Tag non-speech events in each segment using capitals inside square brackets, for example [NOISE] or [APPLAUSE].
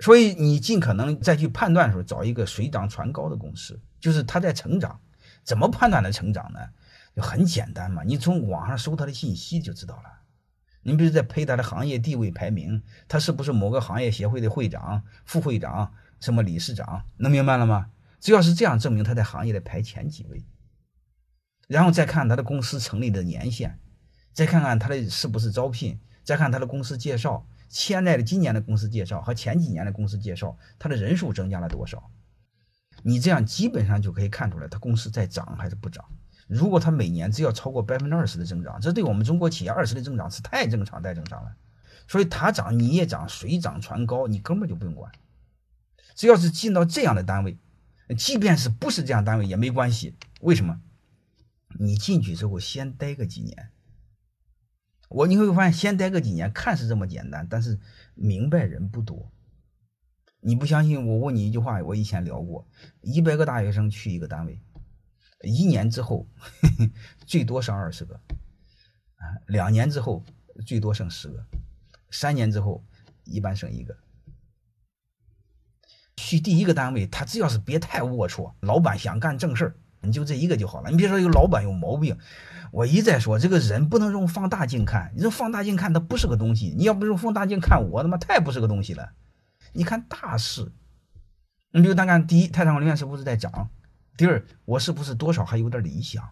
所以你尽可能再去判断的时候，找一个水涨船高的公司，就是它在成长。怎么判断它成长呢？就很简单嘛，你从网上搜它的信息就知道了。你比如在配它的行业地位排名，它是不是某个行业协会的会长、副会长、什么理事长？能明白了吗？只要是这样，证明他在行业的排前几位。然后再看他的公司成立的年限，再看看他的是不是招聘，再看他的公司介绍，现在的今年的公司介绍和前几年的公司介绍，它的人数增加了多少？你这样基本上就可以看出来，它公司在涨还是不涨。如果它每年只要超过百分之二十的增长，这对我们中国企业二十的增长是太正常、太正常了。所以它涨你也涨，水涨船高，你根本就不用管。只要是进到这样的单位。即便是不是这样单位也没关系，为什么？你进去之后先待个几年，我你会发现先待个几年看似这么简单，但是明白人不多。你不相信？我问你一句话，我以前聊过，一百个大学生去一个单位，一年之后 [LAUGHS] 最多剩二十个，啊，两年之后最多剩十个，三年之后一般剩一个。去第一个单位，他只要是别太龌龊，老板想干正事儿，你就这一个就好了。你别说有老板有毛病，我一再说，这个人不能用放大镜看，你用放大镜看他不是个东西。你要不用放大镜看我，他妈太不是个东西了。你看大事，你比如单看第一，泰山光是不是在涨？第二，我是不是多少还有点理想？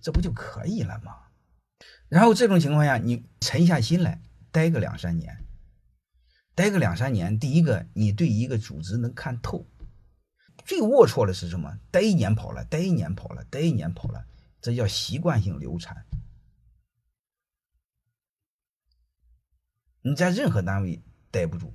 这不就可以了吗？然后这种情况下，你沉下心来，待个两三年。待个两三年，第一个，你对一个组织能看透。最龌龊的是什么？待一年跑了，待一年跑了，待一年跑了，这叫习惯性流产。你在任何单位待不住。